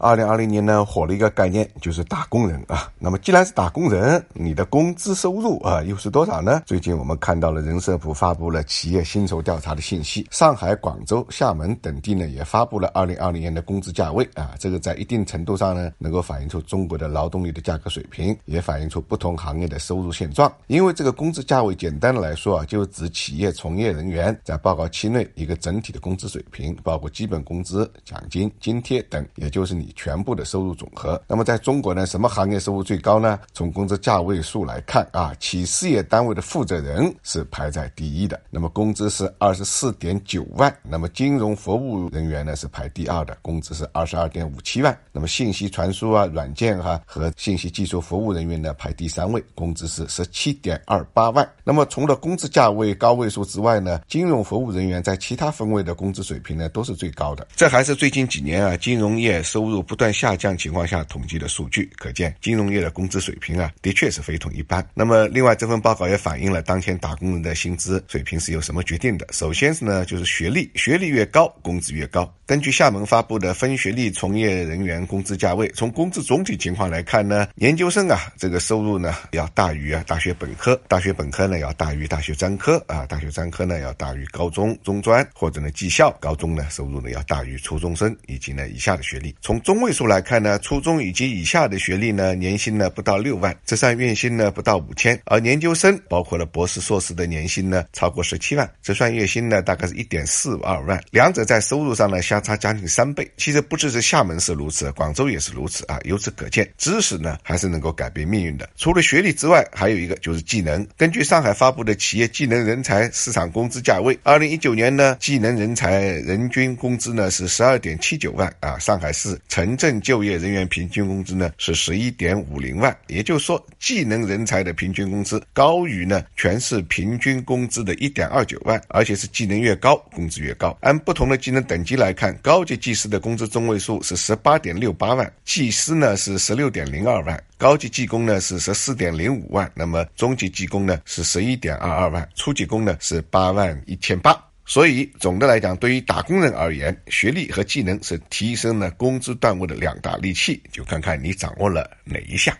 二零二零年呢，火了一个概念，就是打工人啊。那么既然是打工人，你的工资收入啊又是多少呢？最近我们看到了人社部发布了企业薪酬调查的信息，上海、广州、厦门等地呢也发布了二零二零年的工资价位啊。这个在一定程度上呢，能够反映出中国的劳动力的价格水平，也反映出不同行业的收入现状。因为这个工资价位，简单的来说啊，就指企业从业人员在报告期内一个整体的工资水平，包括基本工资、奖金、津贴等，也就是你。全部的收入总和。那么在中国呢，什么行业收入最高呢？从工资价位数来看啊，企事业单位的负责人是排在第一的，那么工资是二十四点九万。那么金融服务人员呢是排第二的，工资是二十二点五七万。那么信息传输啊、软件哈和信息技术服务人员呢排第三位，工资是十七点二八万。那么除了工资价位高位数之外呢，金融服务人员在其他分位的工资水平呢都是最高的。这还是最近几年啊，金融业收入。不断下降情况下统计的数据，可见金融业的工资水平啊，的确是非同一般。那么，另外这份报告也反映了当前打工人的薪资水平是由什么决定的？首先是呢，就是学历，学历越高，工资越高。根据厦门发布的分学历从业人员工资价位，从工资总体情况来看呢，研究生啊，这个收入呢要大于啊大学本科，大学本科呢要大于大学专科啊，大学专科呢要大于高中、中专或者呢技校，高中呢收入呢要大于初中生以及呢以下的学历。从中位数来看呢，初中以及以下的学历呢，年薪呢不到六万，这算月薪呢不到五千，而研究生包括了博士、硕士的年薪呢超过十七万，这算月薪呢大概是一点四二万，两者在收入上呢相。差将近三倍，其实不只是厦门是如此，广州也是如此啊。由此可见，知识呢还是能够改变命运的。除了学历之外，还有一个就是技能。根据上海发布的企业技能人才市场工资价位，二零一九年呢，技能人才人均工资呢是十二点七九万啊。上海市城镇就业人员平均工资呢是十一点五零万，也就是说，技能人才的平均工资高于呢全市平均工资的一点二九万，而且是技能越高，工资越高。按不同的技能等级来看。高级技师的工资中位数是十八点六八万，技师呢是十六点零二万，高级技工呢是十四点零五万，那么中级技工呢是十一点二二万，初级工呢是八万一千八。所以总的来讲，对于打工人而言，学历和技能是提升了工资段位的两大利器，就看看你掌握了哪一项。